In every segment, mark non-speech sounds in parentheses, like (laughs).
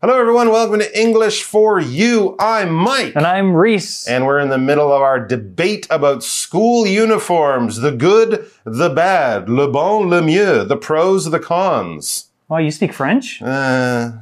Hello, everyone. Welcome to English for You. I'm Mike. And I'm Reese. And we're in the middle of our debate about school uniforms the good, the bad, le bon, le mieux, the pros, the cons. Oh, you speak French? Uh,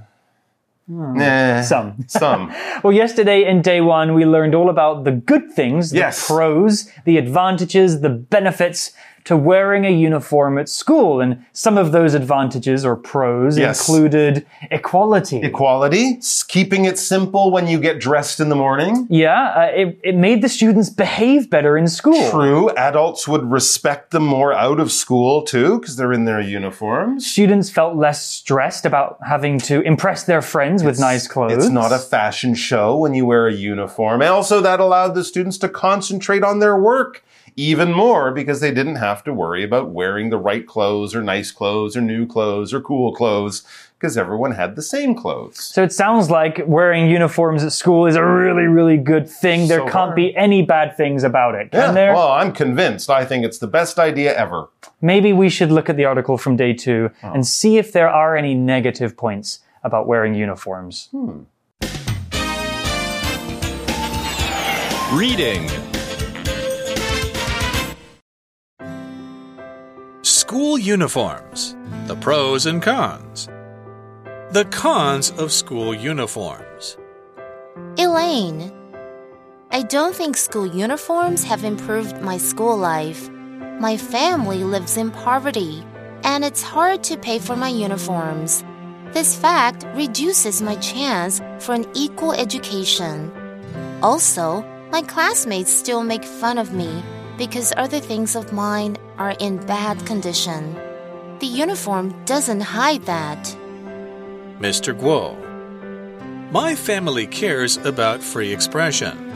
nah, Some. (laughs) Some. (laughs) Well, yesterday in day one, we learned all about the good things, the Yes. pros, the advantages, the benefits to wearing a uniform at school. And some of those advantages or pros Yes. included equality. Equality, keeping it simple when you get dressed in the morning. yeah, uh, it, it made the students behave better in school. True, adults would respect them more out of school too, because they're in their uniforms. Students felt less stressed about having to impress their friends with nice clothes. It's not a fashion show when you wear a uniform. And also, that allowed the students to concentrate on their work even more because they didn't have to worry about wearing the right clothes or nice clothes or new clothes or cool clothes because everyone had the same clothes. So it sounds like wearing uniforms at school is a really, really good thing. There So can't far. be any bad things about it, can Yeah, there? well, I'm convinced. I think it's the best idea ever. Maybe we should look at the article from day two Oh. and see if there are any negative points about wearing uniforms. Hmm. Reading Uniforms. The pros and cons. The cons of school uniforms. Elaine, I don't think school uniforms have improved my school life. My family lives in poverty, and it's hard to pay for my uniforms. This fact reduces my chance for an equal education. Also, my classmates still make fun of me because other things of mine are in bad condition. The uniform doesn't hide that. Mr. Guo. My family cares about free expression.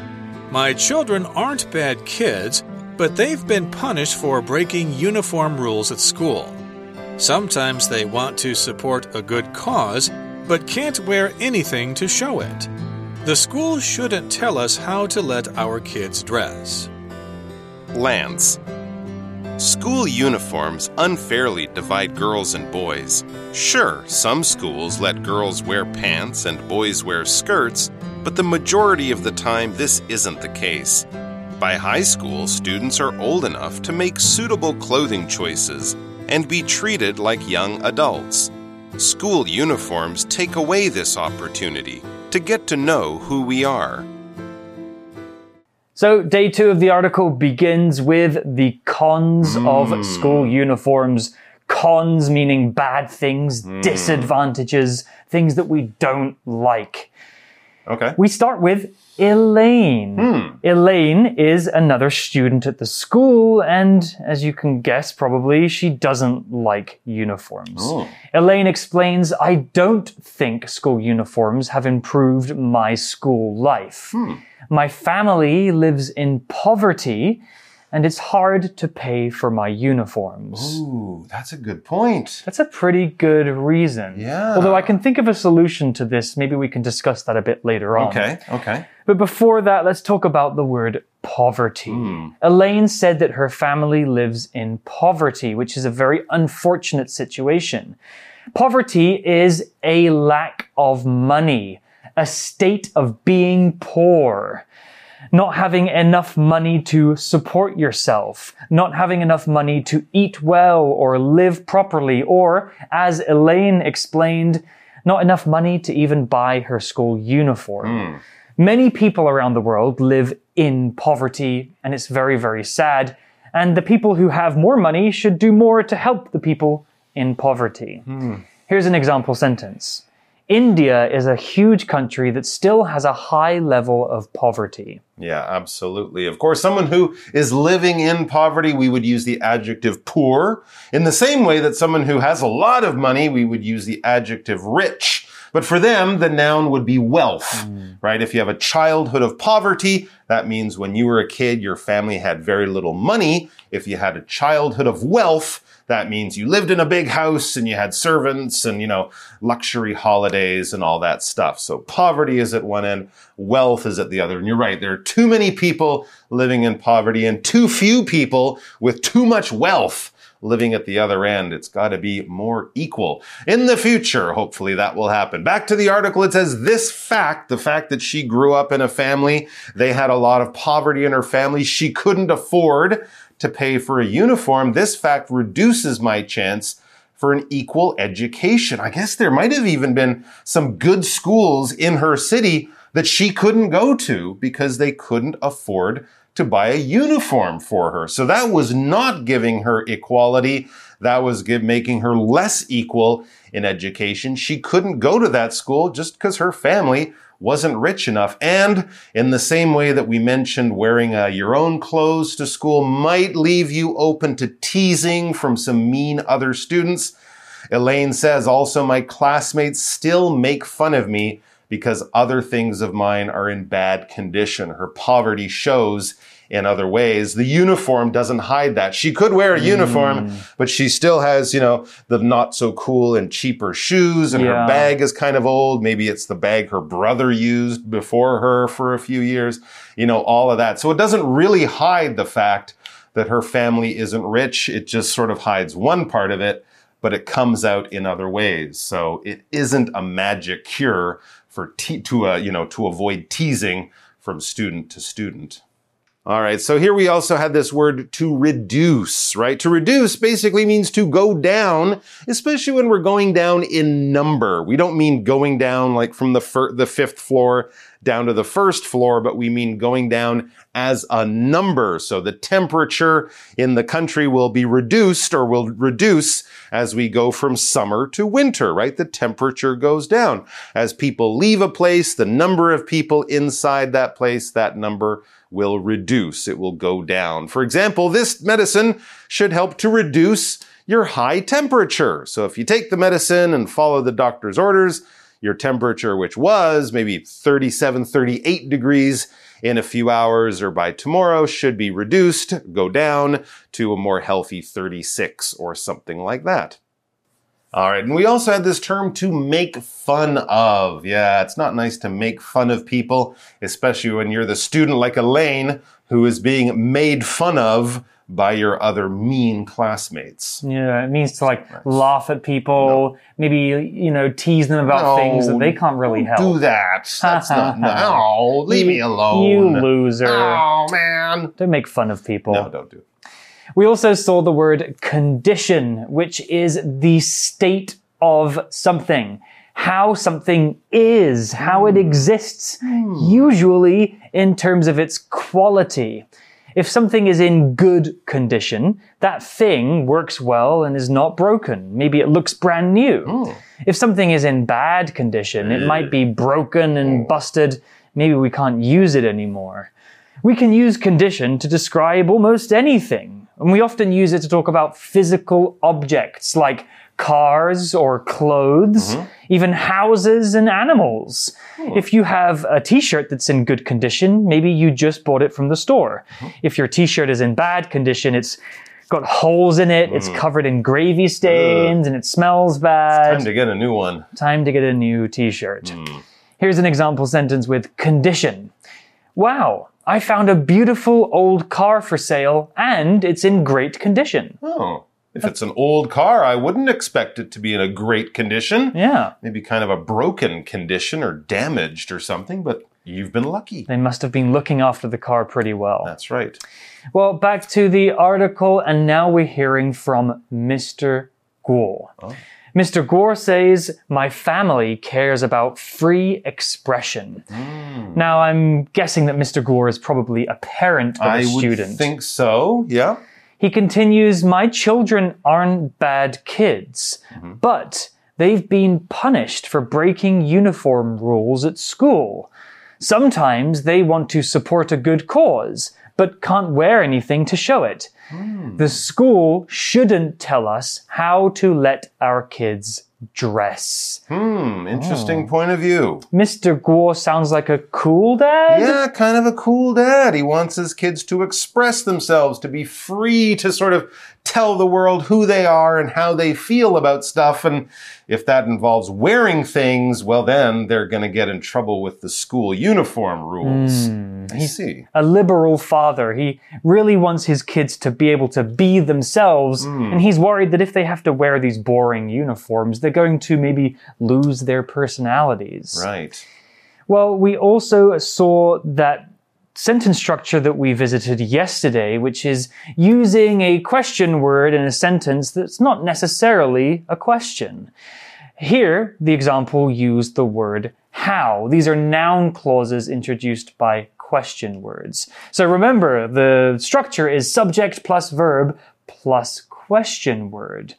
My children aren't bad kids, but they've been punished for breaking uniform rules at school. Sometimes they want to support a good cause, but can't wear anything to show it. The school shouldn't tell us how to let our kids dress. Lance. School uniforms unfairly divide girls and boys. Sure, some schools let girls wear pants and boys wear skirts, but the majority of the time this isn't the case. By high school, students are old enough to make suitable clothing choices and be treated like young adults. School uniforms take away this opportunity to get to know who we are. So, day two of the article begins with the cons of hmm. school uniforms. Cons meaning bad things, hmm. disadvantages, things that we don't like. Okay. We start with Elaine. Hmm. Elaine is another student at the school, and as you can guess, probably she doesn't like uniforms. Oh. Elaine explains I don't think school uniforms have improved my school life. Hmm. My family lives in poverty, and it's hard to pay for my uniforms. Ooh, that's a good point. That's a pretty good reason. Yeah. Although I can think of a solution to this. Maybe we can discuss that a bit later on. Okay, okay. But before that, let's talk about the word poverty. Hmm. Elaine said that her family lives in poverty, which is a very unfortunate situation. Poverty is a lack of money, a state of being poor. Not having enough money to support yourself, not having enough money to eat well or live properly, or, as Elaine explained, not enough money to even buy her school uniform. Hmm. Many people around the world live in poverty, and it's very, very sad. And the people who have more money should do more to help the people in poverty. Hmm. Here's an example sentence India is a huge country that still has a high level of poverty. Yeah, absolutely. Of course, someone who is living in poverty, we would use the adjective poor. In the same way that someone who has a lot of money, we would use the adjective rich. But for them, the noun would be wealth, hmm. right? If you have a childhood of poverty, that means when you were a kid, your family had very little money. If you had a childhood of wealth, that means you lived in a big house and you had servants and, you know, luxury holidays and all that stuff. So poverty is at one end, wealth is at the other. And you're right, there are too many people living in poverty and too few people with too much wealth living at the other end. It's got to be more equal. In the future, hopefully that will happen. Back to the article, it says this fact, the fact that she grew up in a family, they had a lot of poverty in her family, she couldn't afford to pay for a uniform. This fact reduces my chance for an equal education. I guess there might have even been some good schools in her city that she couldn't go to because they couldn't afford to buy a uniform for her. So that was not giving her equality. That was give, making her less equal in education. She couldn't go to that school just because her family wasn't rich enough. And in the same way that we mentioned wearing uh, your own clothes to school might leave you open to teasing from some mean other students, Elaine says also my classmates still make fun of me because other things of mine are in bad condition. Her poverty shows in other ways. The uniform doesn't hide that. She could wear a uniform, mm. but she still has, you know, the not so cool and cheaper shoes and yeah. her bag is kind of old. Maybe it's the bag her brother used before her for a few years, you know, all of that. So it doesn't really hide the fact that her family isn't rich. It just sort of hides one part of it, but it comes out in other ways. So it isn't a magic cure for te- to uh, you know to avoid teasing from student to student. All right, so here we also had this word to reduce, right? To reduce basically means to go down, especially when we're going down in number. We don't mean going down like from the the fifth floor down to the first floor, but we mean going down as a number. So the temperature in the country will be reduced or will reduce as we go from summer to winter, right? The temperature goes down. As people leave a place, the number of people inside that place, that number will reduce. It will go down. For example, this medicine should help to reduce your high temperature. So if you take the medicine and follow the doctor's orders, your temperature, which was maybe 37, 38 degrees in a few hours or by tomorrow, should be reduced, go down to a more healthy 36 or something like that. All right, and we also had this term to make fun of. Yeah, it's not nice to make fun of people, especially when you're the student like Elaine who is being made fun of by your other mean classmates. Yeah, it means to like laugh at people, no. maybe you know tease them about no, things that they can't really help. Do that. That's (laughs) not. No, leave you, me alone. You loser. Oh man. Don't make fun of people. No, don't do it. We also saw the word condition, which is the state of something. How something is, how it hmm. exists, mm. usually in terms of its quality. If something is in good condition, that thing works well and is not broken. Maybe it looks brand new. Mm. If something is in bad condition, it might be broken and busted. Maybe we can't use it anymore. We can use condition to describe almost anything. And we often use it to talk about physical objects like cars or clothes, mm-hmm. even houses and animals. Hmm. If you have a t-shirt that's in good condition, maybe you just bought it from the store. Mm-hmm. If your t-shirt is in bad condition, it's got holes in it, mm. it's covered in gravy stains, and it smells bad. It's time to get a new one. Time to get a new t-shirt. Mm. Here's an example sentence with condition. Wow, I found a beautiful old car for sale and it's in great condition. Oh. If it's an old car, I wouldn't expect it to be in a great condition. Yeah. Maybe kind of a broken condition or damaged or something, but you've been lucky. They must have been looking after the car pretty well. That's right. Well, back to the article, and now we're hearing from Mr. Guo. Oh. Mr. Guo says, My family cares about free expression. Mm. Now, I'm guessing that Mr. Guo is probably a parent of I a student. I think so, yeah. He continues, My children aren't bad kids, mm-hmm. but they've been punished for breaking uniform rules at school. Sometimes they want to support a good cause, but can't wear anything to show it. Mm. The school shouldn't tell us how to let our kids dress. Hmm, interesting oh. point of view. Mr. Guo sounds like a cool dad? Yeah, kind of a cool dad. He wants his kids to express themselves, to be free to sort of tell the world who they are and how they feel about stuff. And if that involves wearing things, well, then they're going to get in trouble with the school uniform rules. Hmm. I see. a liberal father. He really wants his kids to be able to be themselves, hmm. and he's worried that if they have to wear these boring uniforms, they're going to maybe lose their personalities. Right. Well, we also saw that sentence structure that we visited yesterday, which is using a question word in a sentence that's not necessarily a question. Here, the example used the word how. These are noun clauses introduced by question words. So remember, the structure is subject plus verb plus question word.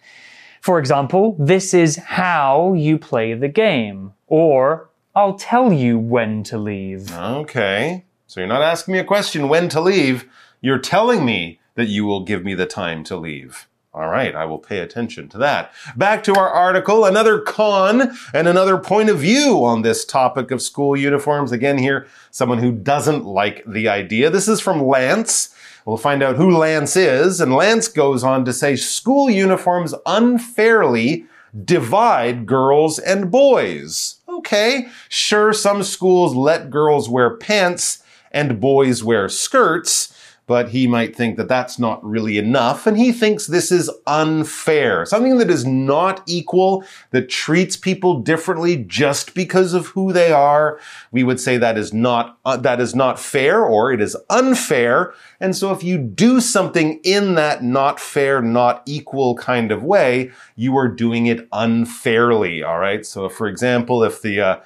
For example, this is how you play the game, or I'll tell you when to leave. Okay. So you're not asking me a question when to leave. You're telling me that you will give me the time to leave. All right, I will pay attention to that. Back to our article, another con and another point of view on this topic of school uniforms. Again, here, someone who doesn't like the idea. This is from Lance. We'll find out who Lance is. And Lance goes on to say school uniforms unfairly divide girls and boys. Okay, sure, some schools let girls wear pants and boys wear skirts, but he might think that that's not really enough, and he thinks this is unfair. Something that is not equal, that treats people differently just because of who they are. We would say that is not uh, that is not fair, or it is unfair. And so, if you do something in that not fair, not equal kind of way, you are doing it unfairly. All right. So, for example, if the uh,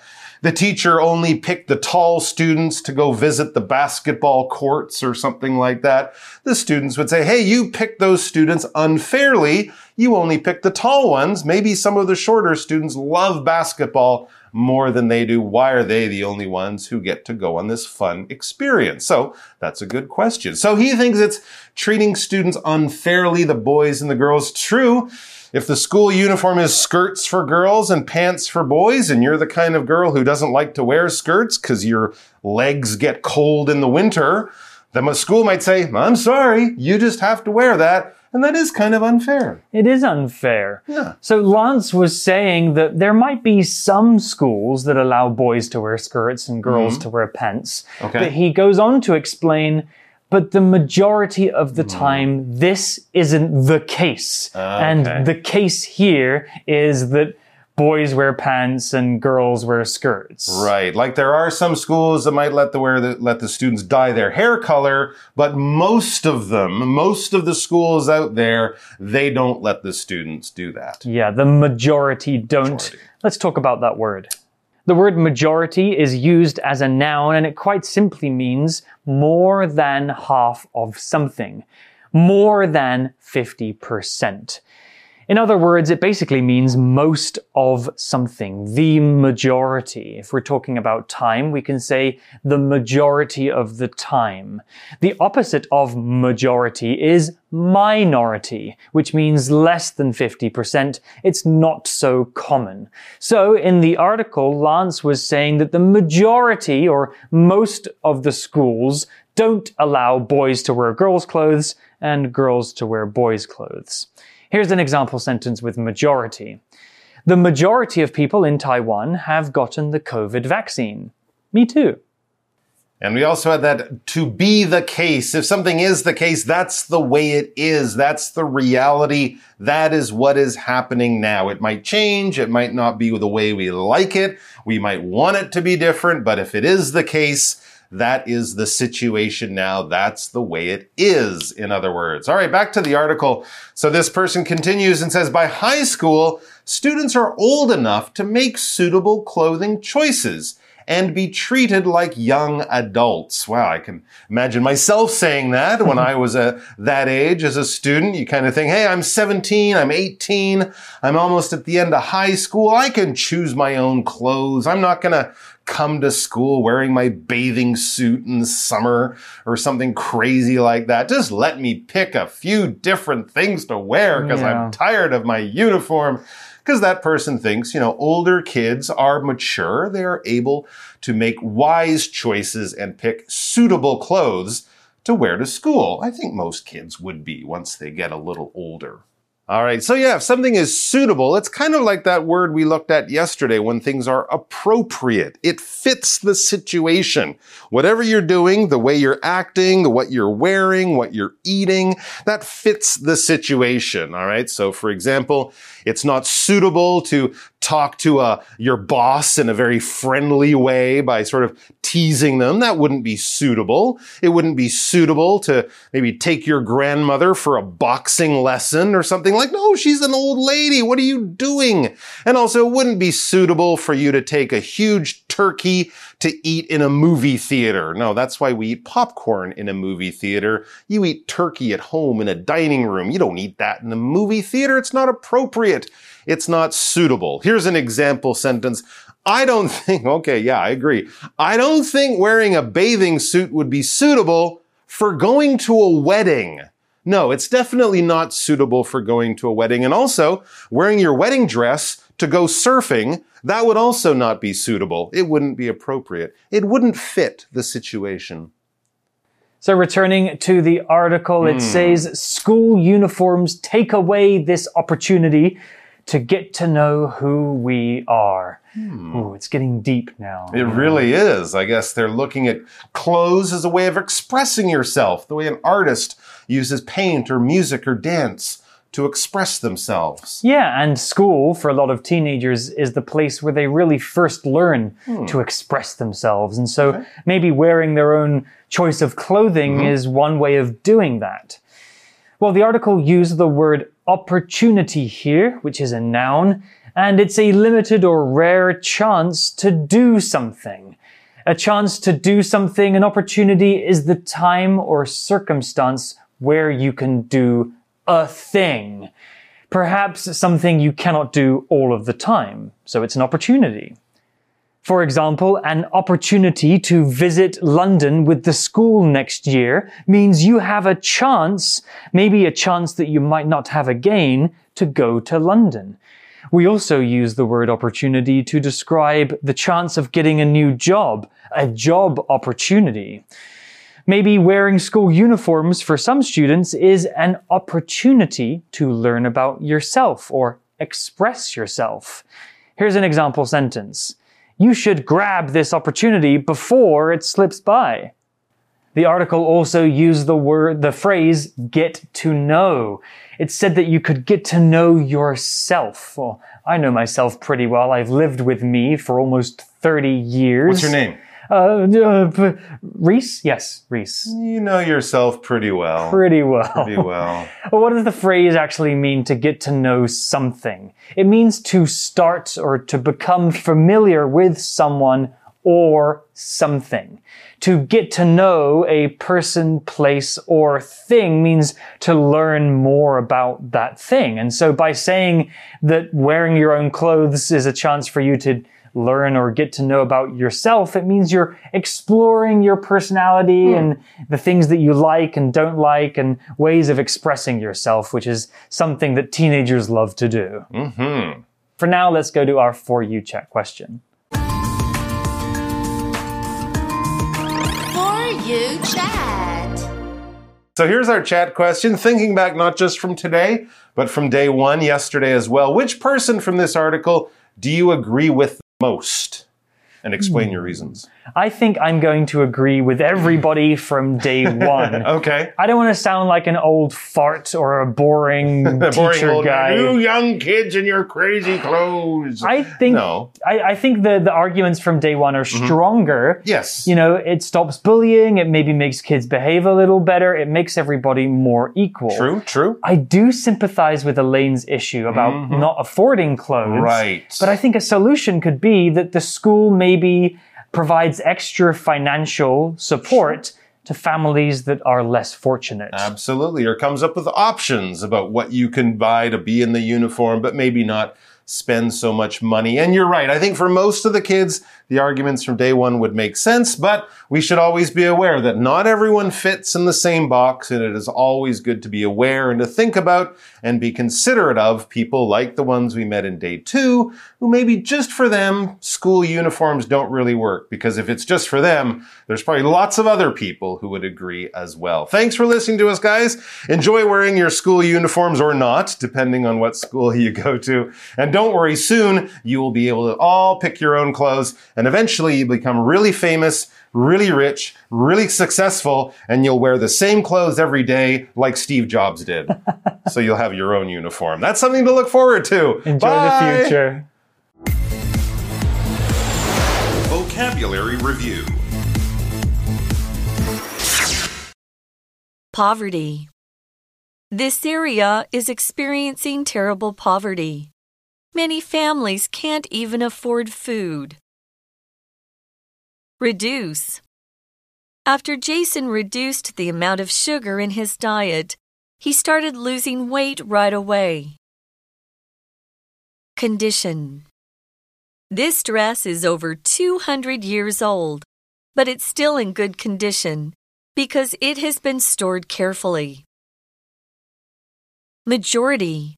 the teacher only picked the tall students to go visit the basketball courts or something like that, the students would say, Hey, you picked those students unfairly. You only picked the tall ones. Maybe some of the shorter students love basketball more than they do. Why are they the only ones who get to go on this fun experience? So that's a good question. So he thinks it's treating students unfairly, the boys and the girls. True. If the school uniform is skirts for girls and pants for boys, and you're the kind of girl who doesn't like to wear skirts because your legs get cold in the winter, then the school might say, I'm sorry, you just have to wear that. And that is kind of unfair. It is unfair. Yeah. So Lance was saying that there might be some schools that allow boys to wear skirts and girls mm-hmm. to wear pants. Okay. But he goes on to explain, but the majority of the hmm. time, this isn't the case. Ah, okay. And the case here is that boys wear pants and girls wear skirts. Right. Like there are some schools that might let the wear the, let the students dye their hair color, but most of them, most of the schools out there, they don't let the students do that. Yeah, the majority don't. Majority. Let's talk about that word. The word majority is used as a noun and it quite simply means more than half of something. More than 50%. In other words, it basically means most of something, the majority. If we're talking about time, we can say the majority of the time. The opposite of majority is minority, which means less than 50%. It's not so common. So in the article, Lance was saying that the majority or most of the schools don't allow boys to wear girls' clothes and girls to wear boys' clothes. Here's an example sentence with majority. The majority of people in Taiwan have gotten the COVID vaccine. Me too. And we also had that to be the case. If something is the case, that's the way it is. That's the reality. That is what is happening now. It might change. It might not be the way we like it. We might want it to be different, but if it is the case, that is the situation now. That's the way it is, in other words. All right, back to the article. So this person continues and says, by high school, students are old enough to make suitable clothing choices and be treated like young adults. Wow, I can imagine myself saying that when I was a, that age as a student. You kind of think, hey, I'm 17, I'm 18, I'm almost at the end of high school. I can choose my own clothes. I'm not going to come to school wearing my bathing suit in the summer or something crazy like that. Just let me pick a few different things to wear because Yeah. I'm tired of my uniform. Because that person thinks, you know, older kids are mature. They are able to make wise choices and pick suitable clothes to wear to school. I think most kids would be once they get a little older. All right, so yeah, if something is suitable, it's kind of like that word we looked at yesterday when things are appropriate. It fits the situation. Whatever you're doing, the way you're acting, what you're wearing, what you're eating, that fits the situation. All right, so for example, it's not suitable to talk to uh, your boss in a very friendly way by sort of teasing them. That wouldn't be suitable. It wouldn't be suitable to maybe take your grandmother for a boxing lesson or something like, no, she's an old lady. What are you doing? And also, it wouldn't be suitable for you to take a huge turkey to eat in a movie theater. No, that's why we eat popcorn in a movie theater. You eat turkey at home in a dining room. You don't eat that in a movie theater. It's not appropriate. It's not suitable. Here's an example sentence. I don't (laughs) think, okay, yeah, I agree. I don't think wearing a bathing suit would be suitable for going to a wedding. No, it's definitely not suitable for going to a wedding. And also, wearing your wedding dress to go surfing, that would also not be suitable. It wouldn't be appropriate. It wouldn't fit the situation. So, returning to the article, mm. it hmm. says school uniforms take away this opportunity to get to know who we are. Hmm. Ooh, it's getting deep now. It really is. I guess they're looking at clothes as a way of expressing yourself, the way an artist uses paint or music or dance to express themselves. Yeah, and school for a lot of teenagers is the place where they really first learn hmm. to express themselves. And so okay. maybe wearing their own choice of clothing mm -hmm. is one way of doing that. Well, the article used the word opportunity here, which is a noun, and it's a limited or rare chance to do something. A chance to do something, an opportunity is the time or circumstance where you can do a thing. Perhaps something you cannot do all of the time, so it's an opportunity. For example, an opportunity to visit London with the school next year means you have a chance, maybe a chance that you might not have again, to go to London. We also use the word opportunity to describe the chance of getting a new job, a job opportunity. Maybe wearing school uniforms for some students is an opportunity to learn about yourself or express yourself. Here's an example sentence you should grab this opportunity before it slips by. The article also used the word, the phrase, get to know. It said that you could get to know yourself. Well, I know myself pretty well. I've lived with me for almost 30 years. What's your name? Uh, uh, Reese? Yes, Reese. You know yourself pretty well. Pretty well. Pretty well. (laughs) well. What does the phrase actually mean to get to know something? It means to start or to become familiar with someone or something. To get to know a person, place, or thing means to learn more about that thing. And so by saying that wearing your own clothes is a chance for you to learn or get to know about yourself. It means you're exploring your personality mm. and the things that you like and don't like and ways of expressing yourself, which is something that teenagers love to do. Mm-hmm. For now, let's go to our For You Chat question. For You Chat. So here's our chat question, thinking back not just from today, but from day one, yesterday as well. Which person from this article do you agree with most and explain your reasons. I think I'm going to agree with everybody (laughs) from day one. okay. I don't want to sound like an old fart or a boring, (laughs) boring teacher guy. You young kids in your crazy clothes. I think no. I, I think the, the arguments from day one are mm-hmm. stronger. Mm-hmm. Yes. You know, it stops bullying, it maybe makes kids behave a little better, it makes everybody more equal. True, true. I do sympathize with Elaine's issue about mm-hmm. not affording clothes. Right. But I think a solution could be that the school maybe provides extra financial support to families that are less fortunate. Absolutely. Or comes up with options about what you can buy to be in the uniform, but maybe not spend so much money. And you're right. I think for most of the kids, the arguments from day one would make sense, but we should always be aware that not everyone fits in the same box, and it is always good to be aware and to think about and be considerate of people like the ones we met in day two, who maybe just for them, school uniforms don't really work. Because if it's just for them, there's probably lots of other people who would agree as well. Thanks for listening to us, guys. Enjoy wearing your school uniforms or not, depending on what school (laughs) you go to. And don't worry, soon you will be able to all pick your own clothes and eventually you become really famous, really rich, really successful, and you'll wear the same clothes every day like Steve Jobs did. (laughs) so you'll have your own uniform. That's something to look forward to. Enjoy Bye. the future. Vocabulary Review Poverty. This area is experiencing terrible poverty. Many families can't even afford food. Reduce. After Jason reduced the amount of sugar in his diet, he started losing weight right away. Condition. This dress is over 200 years old, but it's still in good condition because it has been stored carefully. Majority.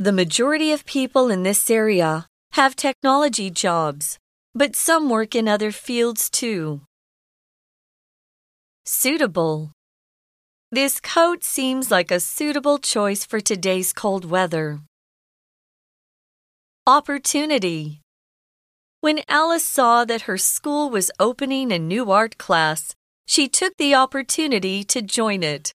The majority of people in this area have technology jobs, but some work in other fields too. Suitable. This coat seems like a suitable choice for today's cold weather. Opportunity. When Alice saw that her school was opening a new art class, she took the opportunity to join it.